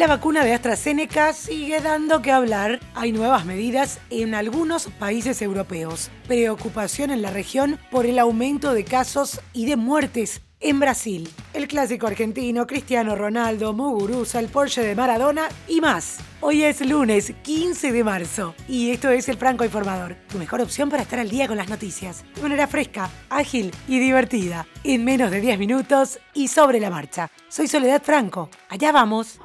La vacuna de AstraZeneca sigue dando que hablar. Hay nuevas medidas en algunos países europeos. Preocupación en la región por el aumento de casos y de muertes en Brasil. El clásico argentino, Cristiano Ronaldo, Muguruza, el Porsche de Maradona y más. Hoy es lunes 15 de marzo y esto es el Franco Informador, tu mejor opción para estar al día con las noticias, de manera fresca, ágil y divertida, en menos de 10 minutos y sobre la marcha. Soy Soledad Franco, allá vamos.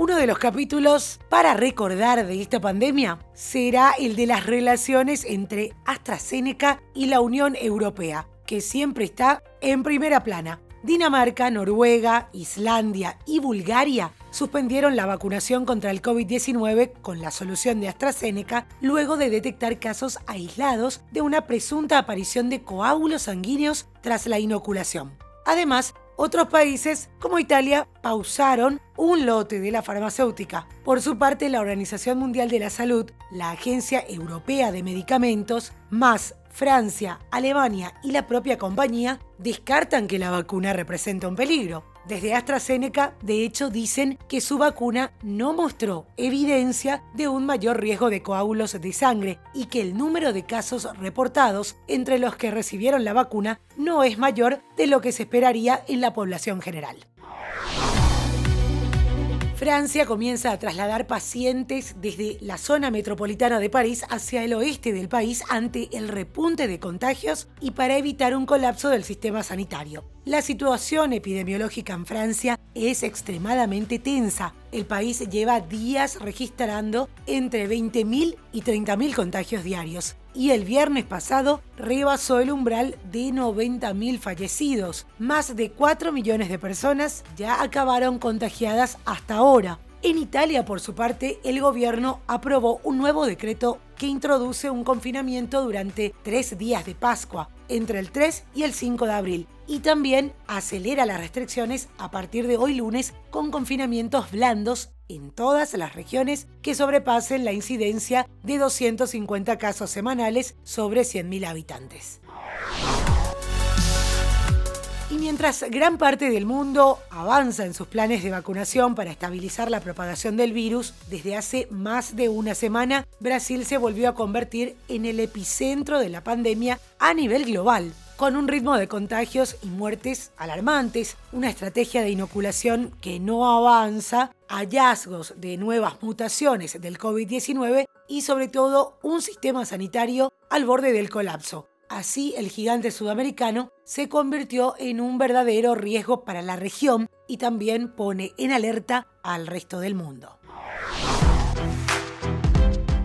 Uno de los capítulos para recordar de esta pandemia será el de las relaciones entre AstraZeneca y la Unión Europea, que siempre está en primera plana. Dinamarca, Noruega, Islandia y Bulgaria suspendieron la vacunación contra el COVID-19 con la solución de AstraZeneca luego de detectar casos aislados de una presunta aparición de coágulos sanguíneos tras la inoculación. Además, otros países, como Italia, pausaron un lote de la farmacéutica. Por su parte, la Organización Mundial de la Salud, la Agencia Europea de Medicamentos, más Francia, Alemania y la propia compañía descartan que la vacuna representa un peligro. Desde AstraZeneca, de hecho, dicen que su vacuna no mostró evidencia de un mayor riesgo de coágulos de sangre y que el número de casos reportados entre los que recibieron la vacuna no es mayor de lo que se esperaría en la población general. Francia comienza a trasladar pacientes desde la zona metropolitana de París hacia el oeste del país ante el repunte de contagios y para evitar un colapso del sistema sanitario. La situación epidemiológica en Francia es extremadamente tensa. El país lleva días registrando entre 20.000 y 30.000 contagios diarios y el viernes pasado rebasó el umbral de 90.000 fallecidos. Más de 4 millones de personas ya acabaron contagiadas hasta ahora. En Italia, por su parte, el gobierno aprobó un nuevo decreto que introduce un confinamiento durante tres días de Pascua, entre el 3 y el 5 de abril, y también acelera las restricciones a partir de hoy lunes con confinamientos blandos en todas las regiones que sobrepasen la incidencia de 250 casos semanales sobre 100.000 habitantes. Y mientras gran parte del mundo avanza en sus planes de vacunación para estabilizar la propagación del virus, desde hace más de una semana Brasil se volvió a convertir en el epicentro de la pandemia a nivel global, con un ritmo de contagios y muertes alarmantes, una estrategia de inoculación que no avanza, hallazgos de nuevas mutaciones del COVID-19 y sobre todo un sistema sanitario al borde del colapso. Así, el gigante sudamericano se convirtió en un verdadero riesgo para la región y también pone en alerta al resto del mundo.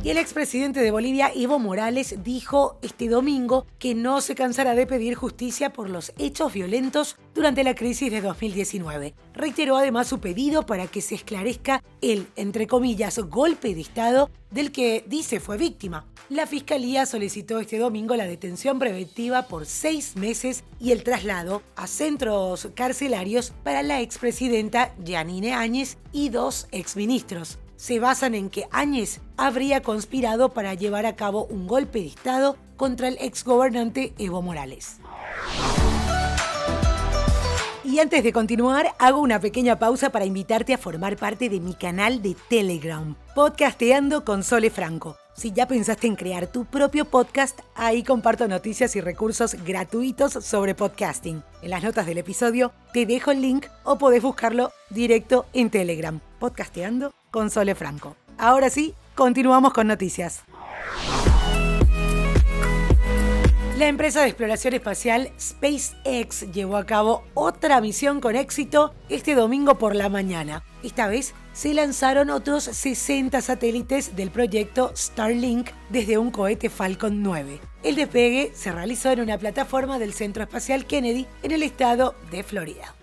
Y el expresidente de Bolivia, Evo Morales, dijo este domingo que no se cansará de pedir justicia por los hechos violentos durante la crisis de 2019. Reiteró además su pedido para que se esclarezca el, entre comillas, golpe de Estado del que dice fue víctima. La Fiscalía solicitó este domingo la detención preventiva por seis meses y el traslado a centros carcelarios para la expresidenta Janine Áñez y dos exministros se basan en que Áñez habría conspirado para llevar a cabo un golpe de Estado contra el exgobernante Evo Morales. Y antes de continuar, hago una pequeña pausa para invitarte a formar parte de mi canal de Telegram, Podcasteando con Sole Franco. Si ya pensaste en crear tu propio podcast, ahí comparto noticias y recursos gratuitos sobre podcasting. En las notas del episodio te dejo el link o podés buscarlo directo en Telegram, Podcasteando con Sole Franco. Ahora sí, continuamos con noticias. La empresa de exploración espacial SpaceX llevó a cabo otra misión con éxito este domingo por la mañana. Esta vez se lanzaron otros 60 satélites del proyecto Starlink desde un cohete Falcon 9. El despegue se realizó en una plataforma del Centro Espacial Kennedy en el estado de Florida.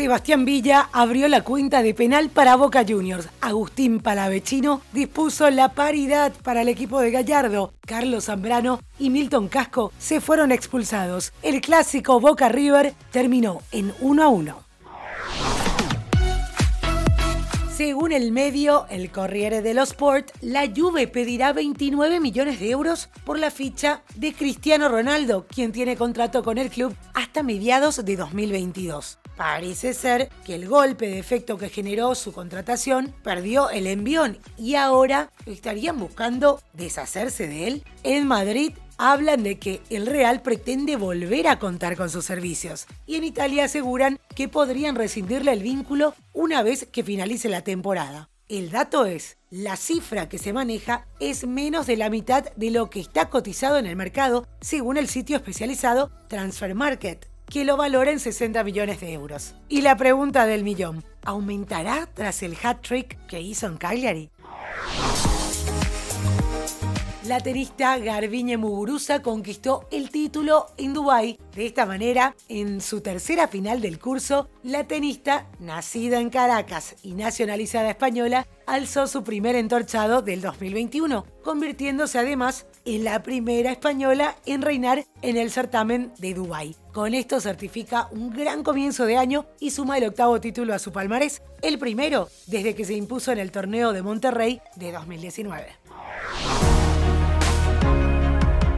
Sebastián Villa abrió la cuenta de penal para Boca Juniors. Agustín Palavecino dispuso la paridad para el equipo de Gallardo. Carlos Zambrano y Milton Casco se fueron expulsados. El clásico Boca River terminó en 1 a 1. Según el medio, el Corriere dello Sport, la Juve pedirá 29 millones de euros por la ficha de Cristiano Ronaldo, quien tiene contrato con el club hasta mediados de 2022. Parece ser que el golpe de efecto que generó su contratación perdió el envión y ahora estarían buscando deshacerse de él. En Madrid hablan de que el Real pretende volver a contar con sus servicios y en Italia aseguran que podrían rescindirle el vínculo una vez que finalice la temporada. El dato es, la cifra que se maneja es menos de la mitad de lo que está cotizado en el mercado, según el sitio especializado Transfer Market, que lo valora en 60 millones de euros. Y la pregunta del millón, ¿aumentará tras el hat-trick que hizo en Cagliari? La tenista Garbiñe Muguruza conquistó el título en Dubái. De esta manera, en su tercera final del curso, la tenista, nacida en Caracas y nacionalizada española, alzó su primer entorchado del 2021, convirtiéndose además en la primera española en reinar en el certamen de Dubái. Con esto certifica un gran comienzo de año y suma el octavo título a su palmarés, el primero desde que se impuso en el torneo de Monterrey de 2019.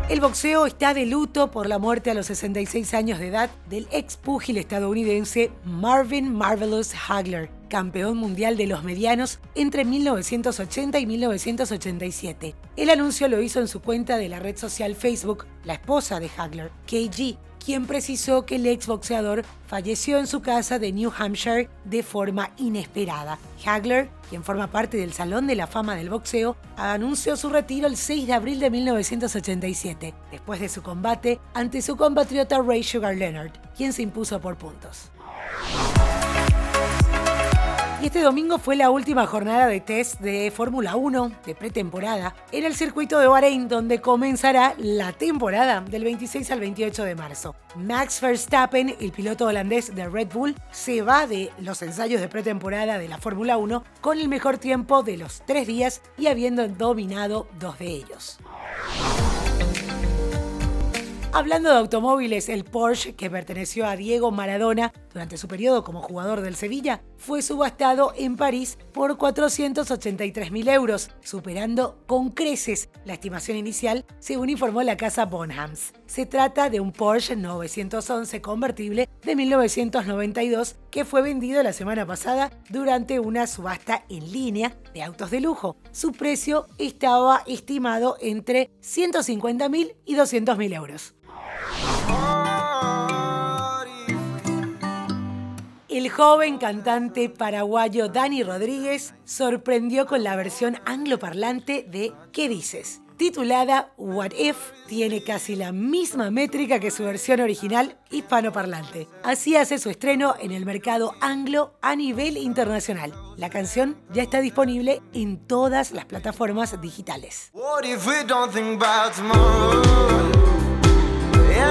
El boxeo está de luto por la muerte a los 66 años de edad del ex púgil estadounidense Marvin Marvelous Hagler, campeón mundial de los medianos entre 1980 y 1987. El anuncio lo hizo en su cuenta de la red social Facebook, la esposa de Hagler, KG, quien precisó que el exboxeador falleció en su casa de New Hampshire de forma inesperada. Hagler, quien forma parte del Salón de la Fama del Boxeo, anunció su retiro el 6 de abril de 1987, después de su combate ante su compatriota Ray Sugar Leonard, quien se impuso por puntos. Y este domingo fue la última jornada de test de Fórmula 1 de pretemporada en el circuito de Bahrein, donde comenzará la temporada del 26 al 28 de marzo. Max Verstappen, el piloto holandés de Red Bull, se va de los ensayos de pretemporada de la Fórmula 1 con el mejor tiempo de los tres días y habiendo dominado dos de ellos. Hablando de automóviles, el Porsche, que perteneció a Diego Maradona durante su periodo como jugador del Sevilla, fue subastado en París por 483.000 euros, superando con creces la estimación inicial, según informó la casa Bonhams. Se trata de un Porsche 911 convertible de 1992 que fue vendido la semana pasada durante una subasta en línea de autos de lujo. Su precio estaba estimado entre 150.000 y 200.000 euros. El joven cantante paraguayo Dani Rodríguez sorprendió con la versión angloparlante de ¿Qué dices? Titulada What If, tiene casi la misma métrica que su versión original hispanoparlante. Así hace su estreno en el mercado anglo a nivel internacional. La canción ya está disponible en todas las plataformas digitales.